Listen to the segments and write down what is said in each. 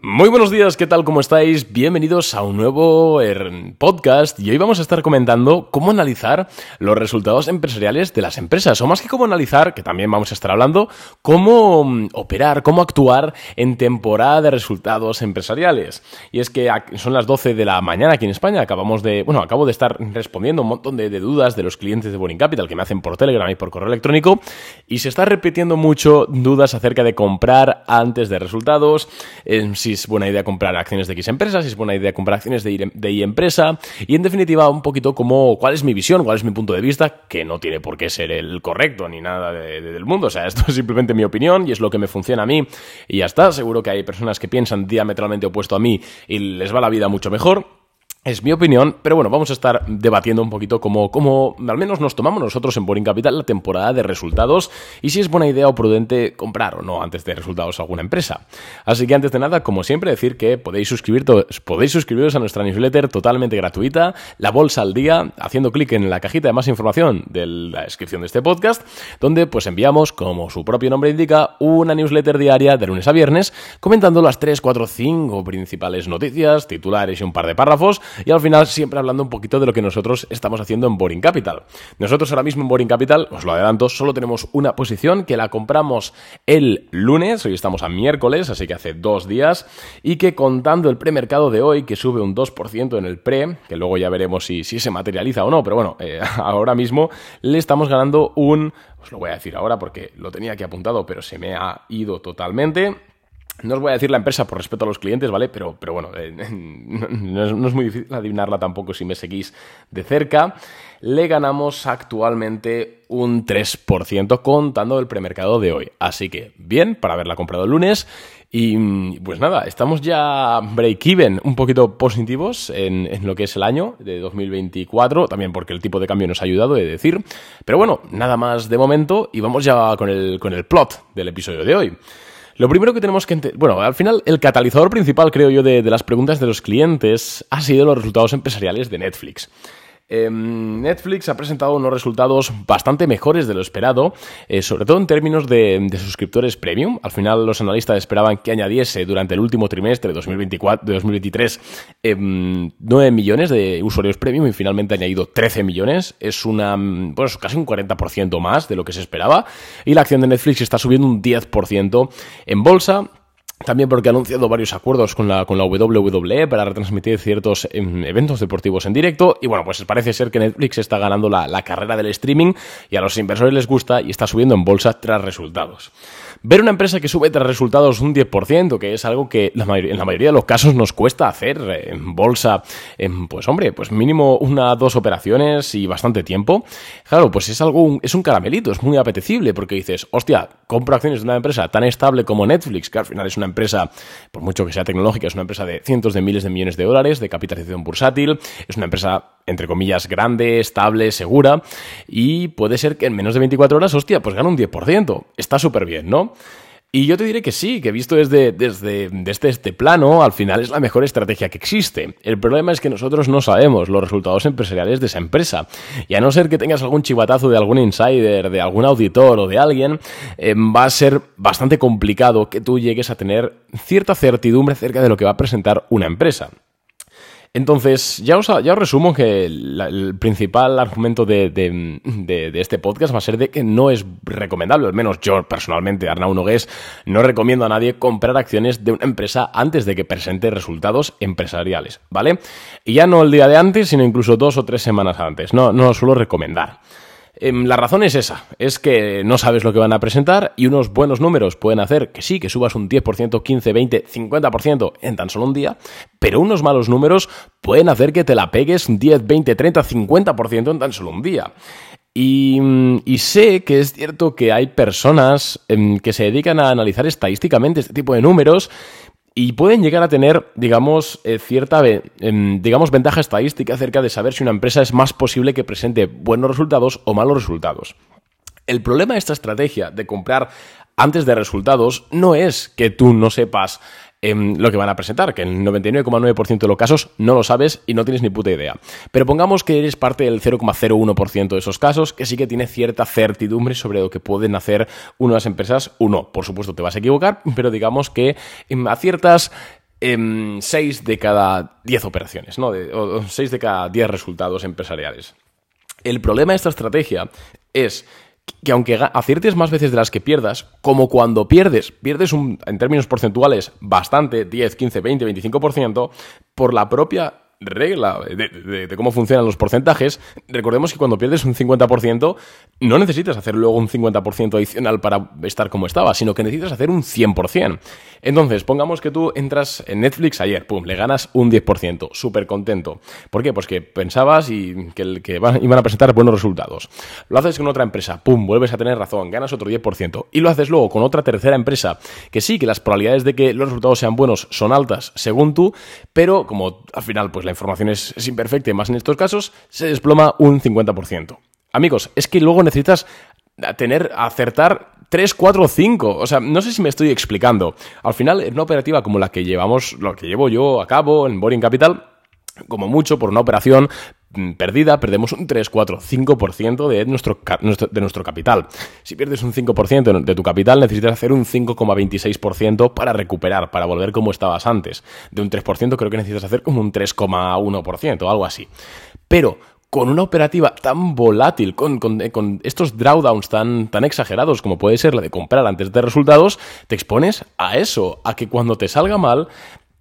Muy buenos días, ¿qué tal? ¿Cómo estáis? Bienvenidos a un nuevo er, podcast y hoy vamos a estar comentando cómo analizar los resultados empresariales de las empresas, o más que cómo analizar, que también vamos a estar hablando, cómo mm, operar, cómo actuar en temporada de resultados empresariales. Y es que son las 12 de la mañana aquí en España, acabamos de, bueno, acabo de estar respondiendo un montón de, dudas de los clientes de Boring Capital que me hacen por Telegram y por correo electrónico y se está repitiendo mucho dudas acerca de comprar antes de resultados, si si es buena idea comprar acciones de X empresa, si es buena idea comprar acciones de Y, empresa, y en definitiva un poquito como cuál es mi visión, cuál es mi punto de vista, que no tiene por qué ser el correcto ni nada del mundo, o sea, esto es simplemente mi opinión y es lo que me funciona a mí y ya está, seguro que hay personas que piensan diametralmente opuesto a mí y les va la vida mucho mejor. Es mi opinión, pero bueno, vamos a estar debatiendo un poquito cómo, al menos nos tomamos nosotros en Boring Capital la temporada de resultados y si es buena idea o prudente comprar o no antes de resultados alguna empresa. Así que antes de nada, como siempre, decir que podéis, suscribir, podéis suscribiros a nuestra newsletter totalmente gratuita, La Bolsa al Día, haciendo clic en la cajita de más información de la descripción de este podcast, donde pues enviamos, como su propio nombre indica, una newsletter diaria de lunes a viernes, comentando las 3, 4, 5 principales noticias, titulares y un par de párrafos y al final siempre hablando un poquito de lo que nosotros estamos haciendo en Boring Capital. Nosotros ahora mismo en Boring Capital, os lo adelanto, solo tenemos una posición que la compramos el lunes, hoy estamos a miércoles, así que hace dos días, y que contando el premercado de hoy, que sube un 2% en el pre, que luego ya veremos si, si se materializa o no, pero bueno, eh, ahora mismo le estamos ganando un... Os lo voy a decir ahora porque lo tenía aquí apuntado, pero se me ha ido totalmente. No os voy a decir la empresa por respeto a los clientes, ¿vale? Pero, pero bueno, eh, no, es, muy difícil adivinarla tampoco si me seguís de cerca. Le ganamos actualmente un 3% contando el premercado de hoy. Así que, bien, para haberla comprado el lunes. Y pues nada, estamos ya break-even, un poquito positivos en, lo que es el año de 2024, también porque el tipo de cambio nos ha ayudado, de decir. Pero bueno, nada más de momento y vamos ya con el, con el plot del episodio de hoy. Lo primero que tenemos que entender, bueno, al final el catalizador principal, creo yo, de, de las preguntas de los clientes ha sido los resultados empresariales de Netflix. Em, Netflix ha presentado unos resultados bastante mejores de lo esperado, eh, sobre todo en términos de, suscriptores premium. Al final los analistas esperaban que añadiese durante el último trimestre de 2024, de 2023 9 millones de usuarios premium y finalmente ha añadido 13 millones. Es una, pues casi un 40% más de lo que se esperaba. Y la acción de Netflix está subiendo un 10% en bolsa. También porque ha anunciado varios acuerdos con la, con la WWE para retransmitir ciertos em, eventos deportivos en directo. Y bueno, pues parece ser que Netflix está ganando la, la carrera del streaming y a los inversores les gusta y está subiendo en bolsa tras resultados. Ver una empresa que sube tras resultados un 10%, que es algo que en la mayoría de los casos nos cuesta hacer eh, en bolsa, en, pues hombre, pues mínimo una, dos operaciones y bastante tiempo. Claro, pues es algo, es un caramelito, es muy apetecible porque dices, hostia, compro acciones de una empresa tan estable como Netflix, que al final es una empresa, por mucho que sea tecnológica, es una empresa de cientos de miles de millones de dólares, de capitalización bursátil, es una empresa entre comillas, grande, estable, segura, y puede ser que en menos de 24 horas, hostia, pues gana un 10%. Está súper bien, ¿no? Y yo te diré que sí, que visto desde, desde, desde, este plano, al final es la mejor estrategia que existe. El problema es que nosotros no sabemos los resultados empresariales de esa empresa. Y a no ser que tengas algún chivatazo de algún insider, de algún auditor o de alguien, eh, va a ser bastante complicado que tú llegues a tener cierta certidumbre acerca de lo que va a presentar una empresa. Entonces, ya os, ya os resumo que el principal argumento de, este podcast va a ser de que no es recomendable, al menos yo personalmente, Arnau Nogués, no recomiendo a nadie comprar acciones de una empresa antes de que presente resultados empresariales, ¿vale? Y ya no el día de antes, sino incluso dos o tres semanas antes, no, no lo suelo recomendar. Em, la razón es esa, es que no sabes lo que van a presentar y unos buenos números pueden hacer que sí, que subas un 10%, 15, 20, 50% en tan solo un día, pero unos malos números pueden hacer que te la pegues un 10, 20, 30, 50% en tan solo un día. Y, y, sé que es cierto que hay personas em, que se dedican a analizar estadísticamente este tipo de números y pueden llegar a tener, digamos, eh, cierta, em, digamos, ventaja estadística acerca de saber si una empresa es más posible que presente buenos resultados o malos resultados. El problema de esta estrategia de comprar antes de resultados no es que tú no sepas lo que van a presentar, que el 99,9% de los casos no lo sabes y no tienes ni puta idea. Pero pongamos que eres parte del 0,01% de esos casos que sí que tiene cierta certidumbre sobre lo que pueden hacer unas empresas. Uno, por supuesto, te vas a equivocar, pero digamos que em, a ciertas en 6 de cada 10 operaciones, ¿no? o 6 de cada 10 resultados empresariales. El problema de esta estrategia es que aunque aciertes más veces de las que pierdas, como cuando pierdes, pierdes un, en términos porcentuales bastante, 10, 15, 20, 25%, por la propia regla de, cómo funcionan los porcentajes, recordemos que cuando pierdes un 50%, no necesitas hacer luego un 50% adicional para estar como estaba, sino que necesitas hacer un 100%. Entonces, pongamos que tú entras en Netflix ayer, pum, le ganas un 10%, súper contento. ¿Por qué? Pues que pensabas y que, que iban a presentar buenos resultados. Lo haces con otra empresa, pum, vuelves a tener razón, ganas otro 10%. Y lo haces luego con otra tercera empresa, que sí, que las probabilidades de que los resultados sean buenos son altas, según tú, pero como al final, pues la información es, imperfecta y más en estos casos, se desploma un 50%. Amigos, es que luego necesitas tener, acertar 3, 4, 5. O sea, no sé si me estoy explicando. Al final, en una operativa como la que llevamos, lo que llevo yo a cabo en Boring Capital, como mucho por una operación perdida, perdemos un 3, 4, 5% de nuestro, de nuestro capital. Si pierdes un 5% de tu capital, necesitas hacer un 5,26% para recuperar, para volver como estabas antes. De un 3% creo que necesitas hacer como un 3,1%, algo así. Pero con una operativa tan volátil, con, con, estos drawdowns tan, tan exagerados como puede ser la de comprar antes de resultados, te expones a eso, a que cuando te salga mal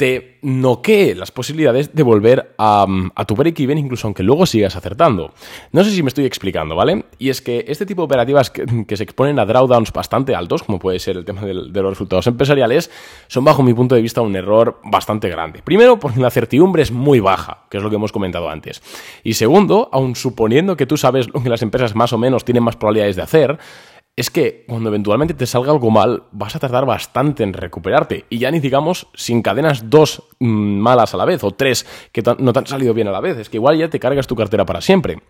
te noquee las posibilidades de volver a, tu break-even, incluso aunque luego sigas acertando. No sé si me estoy explicando, ¿vale? Y es que este tipo de operativas que, se exponen a drawdowns bastante altos, como puede ser el tema de los resultados empresariales, son bajo mi punto de vista un error bastante grande. Primero, porque la certidumbre es muy baja, que es lo que hemos comentado antes. Y segundo, aun suponiendo que tú sabes lo que las empresas más o menos tienen más probabilidades de hacer, es que cuando eventualmente te salga algo mal, vas a tardar bastante en recuperarte. Y ya ni digamos si encadenas dos mm, malas a la vez o tres que no te han salido bien a la vez. Es que igual ya te cargas tu cartera para siempre.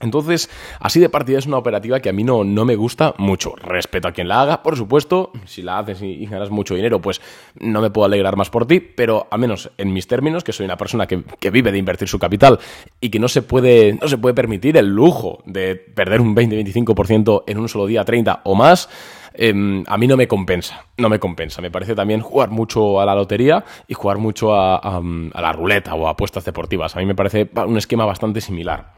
Entonces, así de partida es una operativa que a mí no, no, me gusta mucho. Respeto a quien la haga, por supuesto. Si la haces y, ganas mucho dinero, pues no me puedo alegrar más por ti. Pero al menos en mis términos, que soy una persona que, vive de invertir su capital y que no se puede, no se puede permitir el lujo de perder un 20-25% en un solo día, 30 o más, em, a mí no me compensa. No me compensa. Me parece también jugar mucho a la lotería y jugar mucho a, a la ruleta o a apuestas deportivas. A mí me parece un esquema bastante similar.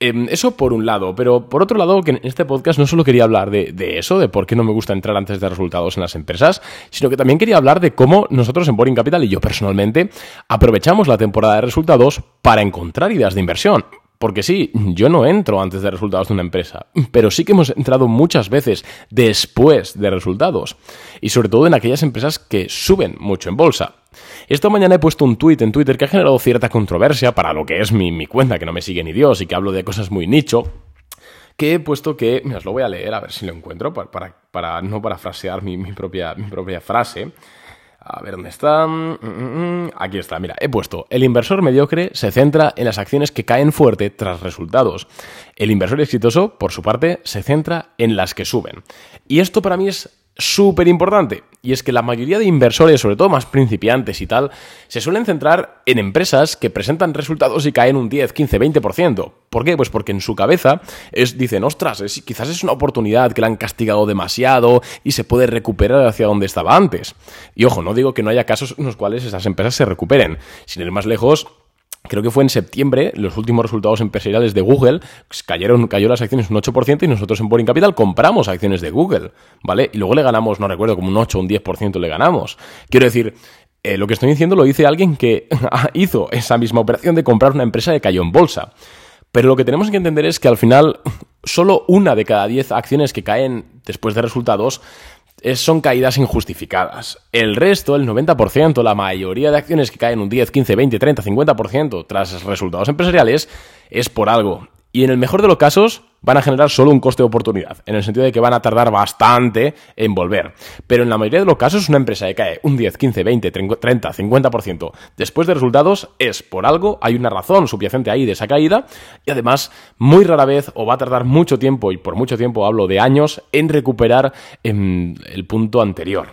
Em, eso por un lado, pero por otro lado, que en este podcast no solo quería hablar de, eso, de por qué no me gusta entrar antes de resultados en las empresas, sino que también quería hablar de cómo nosotros en Boring Capital y yo personalmente aprovechamos la temporada de resultados para encontrar ideas de inversión. Porque sí, yo no entro antes de resultados de una empresa, pero sí que hemos entrado muchas veces después de resultados. Y sobre todo en aquellas empresas que suben mucho en bolsa. Esta mañana he puesto un tweet en Twitter que ha generado cierta controversia para lo que es mi, cuenta, que no me sigue ni Dios y que hablo de cosas muy nicho que he puesto que, mira, os lo voy a leer a ver si lo encuentro, para, para, no parafrasear mi, mi, propia, mi propia frase. A ver dónde está. Mm, mm, mm. Aquí está, mira, he puesto, el inversor mediocre se centra en las acciones que caen fuerte tras resultados. El inversor exitoso, por su parte, se centra en las que suben. Y esto para mí es súper importante. Y es que la mayoría de inversores, sobre todo más principiantes y tal, se suelen centrar en empresas que presentan resultados y caen un 10, 15, 20%. ¿Por qué? Pues porque en su cabeza es, dicen, ostras, quizás es una oportunidad que la han castigado demasiado y se puede recuperar hacia donde estaba antes. Y ojo, no digo que no haya casos en los cuales esas empresas se recuperen. Sin ir más lejos, creo que fue en septiembre, los últimos resultados empresariales de Google, pues cayeron, cayó las acciones un 8% y nosotros en Boring Capital compramos acciones de Google, ¿vale? Y luego le ganamos, no recuerdo, como un 8 o un 10% le ganamos. Quiero decir, eh, lo que estoy diciendo lo dice alguien que hizo esa misma operación de comprar una empresa que cayó en bolsa. Pero lo que tenemos que entender es que al final solo una de cada 10 acciones que caen después de resultados son caídas injustificadas. El resto, el 90%, la mayoría de acciones que caen un 10, 15, 20, 30, 50% tras resultados empresariales, es por algo. Y en el mejor de los casos, van a generar solo un coste de oportunidad, en el sentido de que van a tardar bastante en volver. Pero en la mayoría de los casos, una empresa que cae un 10, 15, 20, 30, 50% después de resultados es por algo, hay una razón subyacente ahí de esa caída, y además, muy rara vez o va a tardar mucho tiempo, y por mucho tiempo hablo de años, en recuperar em, el punto anterior.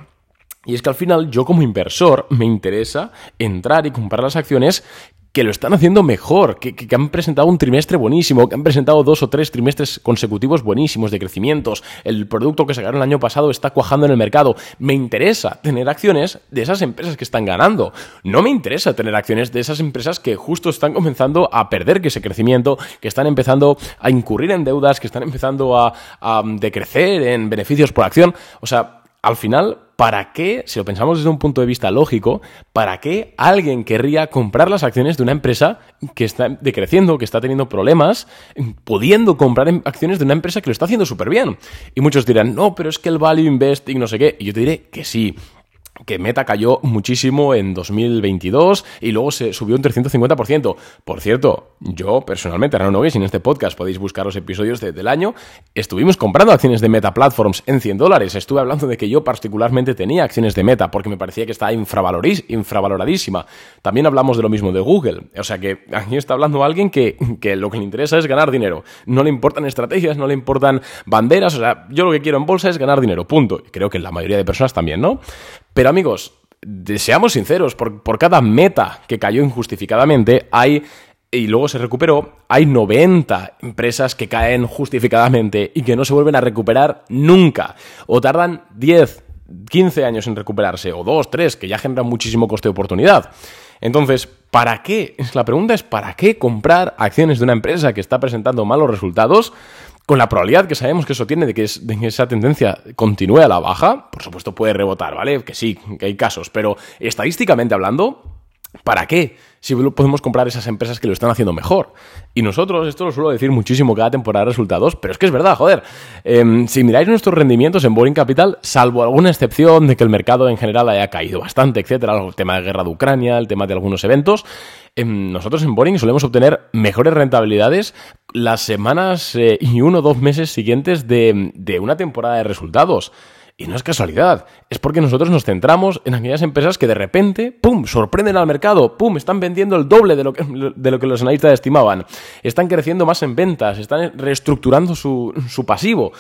Y es que al final yo como inversor me interesa entrar y comprar las acciones que lo están haciendo mejor, que, que, han presentado un trimestre buenísimo, que han presentado dos o tres trimestres consecutivos buenísimos de crecimientos, el producto que sacaron el año pasado está cuajando en el mercado. Me interesa tener acciones de esas empresas que están ganando. No me interesa tener acciones de esas empresas que justo están comenzando a perder ese crecimiento, que están empezando a incurrir en deudas, que están empezando a, a decrecer en beneficios por acción. O sea, al final, ¿para qué, si lo pensamos desde un punto de vista lógico, ¿para qué alguien querría comprar las acciones de una empresa que está decreciendo, que está teniendo problemas, pudiendo comprar acciones de una empresa que lo está haciendo súper bien? Y muchos dirán, no, pero es que el value investing no sé qué. Y yo te diré que sí que Meta cayó muchísimo en 2022 y luego se subió un 350%. Por cierto, yo personalmente, ahora no veis en este podcast podéis buscar los episodios del año, estuvimos comprando acciones de Meta Platforms en 100 dólares. Estuve hablando de que yo particularmente tenía acciones de Meta porque me parecía que estaba infravaloradísima. También hablamos de lo mismo de Google. O sea que aquí está hablando alguien que, que lo que le interesa es ganar dinero. No le importan estrategias, no le importan banderas. O sea, yo lo que quiero en bolsa es ganar dinero. Punto. Creo que la mayoría de personas también, ¿no? Pero amigos, seamos sinceros, por, por cada meta que cayó injustificadamente, hay y luego se recuperó, hay 90 empresas que caen justificadamente y que no se vuelven a recuperar nunca. O tardan 10, 15 años en recuperarse, o 2, 3, que ya generan muchísimo coste de oportunidad. Entonces, ¿para qué? La pregunta es ¿para qué comprar acciones de una empresa que está presentando malos resultados? Con la probabilidad que sabemos que eso tiene de que, esa tendencia continúe a la baja, por supuesto puede rebotar, ¿vale? Que sí, que hay casos, pero estadísticamente hablando, ¿para qué? Si podemos comprar esas empresas que lo están haciendo mejor. Y nosotros, esto lo suelo decir muchísimo cada temporada de resultados, pero es que es verdad, joder. Em, si miráis nuestros rendimientos en Boring Capital, salvo alguna excepción de que el mercado en general haya caído bastante, etcétera, el tema de guerra de Ucrania, el tema de algunos eventos, em, nosotros en Boring solemos obtener mejores rentabilidades las semanas eh, y uno o dos meses siguientes de, de una temporada de resultados. Y no es casualidad, es porque nosotros nos centramos en aquellas empresas que de repente, ¡pum!, sorprenden al mercado, ¡pum!, están vendiendo el doble de lo que, de lo que los analistas estimaban, están creciendo más en ventas, están reestructurando su, su pasivo.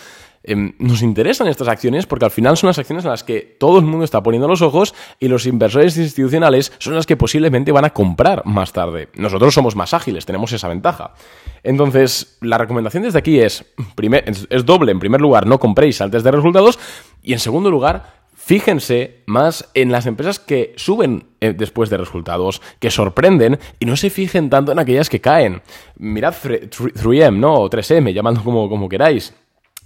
Em, nos interesan estas acciones porque al final son las acciones en las que todo el mundo está poniendo los ojos y los inversores institucionales son las que posiblemente van a comprar más tarde. Nosotros somos más ágiles, tenemos esa ventaja. Entonces, la recomendación desde aquí es, es, doble. En primer lugar, no compréis antes de resultados y en segundo lugar, Fíjense más en las empresas que suben eh, después de resultados, que sorprenden, y no se fijen tanto en aquellas que caen. Mirad 3M, ¿no? O 3M, llamando como, como queráis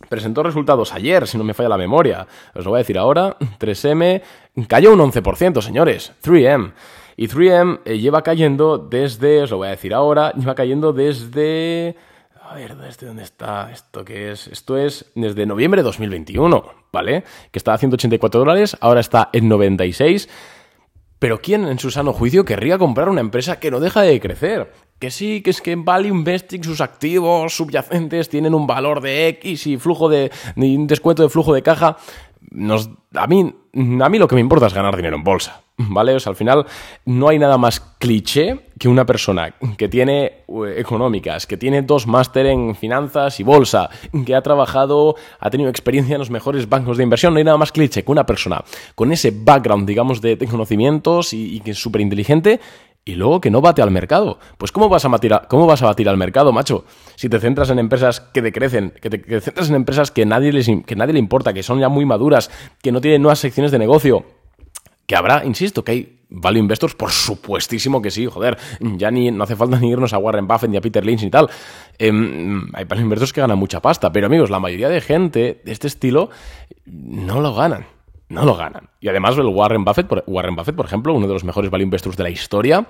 presentó resultados ayer, si no me falla la memoria. Os lo voy a decir ahora. 3M cayó un 11%, señores. 3M. Y 3M eh, lleva cayendo desde, os lo voy a decir ahora, lleva cayendo desde... A ver, ¿desde dónde está esto que es? Esto es desde noviembre de 2021, ¿vale? Que estaba a 184 dólares, ahora está en 96. Pero ¿quién en su sano juicio querría comprar una empresa que no deja de crecer? Que sí, que es que Value Investing sus activos subyacentes tienen un valor de X y flujo de, un descuento de flujo de caja. Nos, a, mí, a mí lo que me importa es ganar dinero en bolsa, ¿vale? O sea, al final no hay nada más cliché que una persona que tiene eh, económicas, que tiene dos máster en finanzas y bolsa, que ha trabajado, ha tenido experiencia en los mejores bancos de inversión, no hay nada más cliché que una persona con ese background, digamos, de, conocimientos y, y que es súper inteligente y luego que no bate al mercado. Pues ¿cómo vas a batir, cómo vas a batir al mercado, macho? Si te centras en empresas que decrecen, que te centras en empresas que nadie, les, que nadie le importa, que son ya muy maduras, que no tienen nuevas secciones de negocio, que habrá, insisto, que hay value investors, por supuestísimo que sí, joder, ya ni no hace falta ni irnos a Warren Buffett ni a Peter Lynch ni tal. Em, hay value investors que ganan mucha pasta, pero amigos, la mayoría de gente de este estilo no lo ganan no lo ganan. Y además el Warren Buffett, por, Warren Buffett, por ejemplo, uno de los mejores value investors de la historia,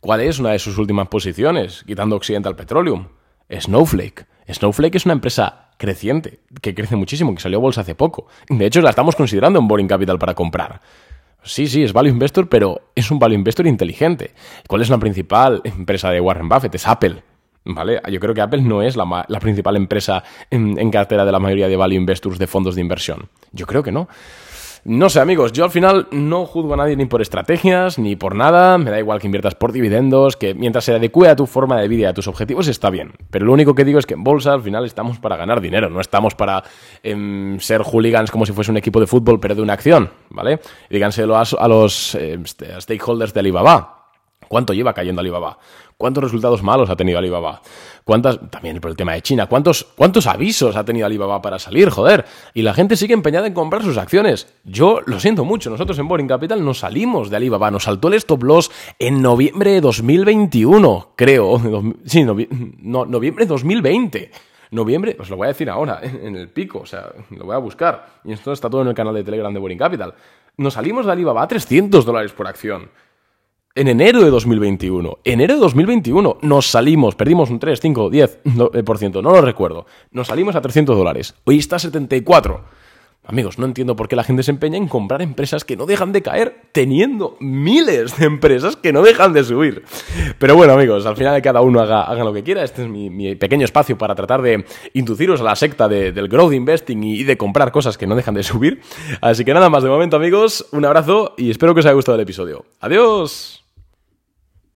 ¿cuál es una de sus últimas posiciones, quitando Occidental Petroleum? Snowflake. Snowflake es una empresa creciente, que crece muchísimo, que salió a bolsa hace poco. De hecho, la estamos considerando en Boring Capital para comprar. Sí, sí, es value investor, pero es un value investor inteligente. ¿Cuál es la principal empresa de Warren Buffett? Es Apple. ¿Vale? Yo creo que Apple no es la, principal empresa en, en, cartera de la mayoría de value investors de fondos de inversión. Yo creo que no. No sé, amigos, yo al final no juzgo a nadie ni por estrategias, ni por nada. Me da igual que inviertas por dividendos, que mientras se adecue a tu forma de vida y a tus objetivos está bien. Pero lo único que digo es que en bolsa al final estamos para ganar dinero, no estamos para em, ser hooligans como si fuese un equipo de fútbol, pero de una acción, ¿vale? díganselo a, los eh, stakeholders de Alibaba ¿Cuánto lleva cayendo Alibaba? ¿Cuántos resultados malos ha tenido Alibaba? ¿Cuántas, también por el tema de China, ¿cuántos, cuántos avisos ha tenido Alibaba para salir, joder? Y la gente sigue empeñada en comprar sus acciones. Yo lo siento mucho, nosotros en Boring Capital nos salimos de Alibaba, nos saltó el stop loss en noviembre de 2021, creo. Sí, no, noviembre de 2020 noviembre, os lo voy a decir ahora, en el pico, o sea, lo voy a buscar. Y esto está todo en el canal de Telegram de Boring Capital. Nos salimos de Alibaba a 300 dólares por acción. En enero de 2021, enero de 2021, nos salimos, perdimos un 3, 5, 10%, no lo recuerdo. Nos salimos a 300 dólares. Hoy está a 74. Amigos, no entiendo por qué la gente se empeña en comprar empresas que no dejan de caer, teniendo miles de empresas que no dejan de subir. Pero bueno, amigos, al final cada uno haga, lo que quiera. Este es mi, pequeño espacio para tratar de induciros a la secta del growth investing y de comprar cosas que no dejan de subir. Así que nada más de momento, amigos. Un abrazo y espero que os haya gustado el episodio. Adiós.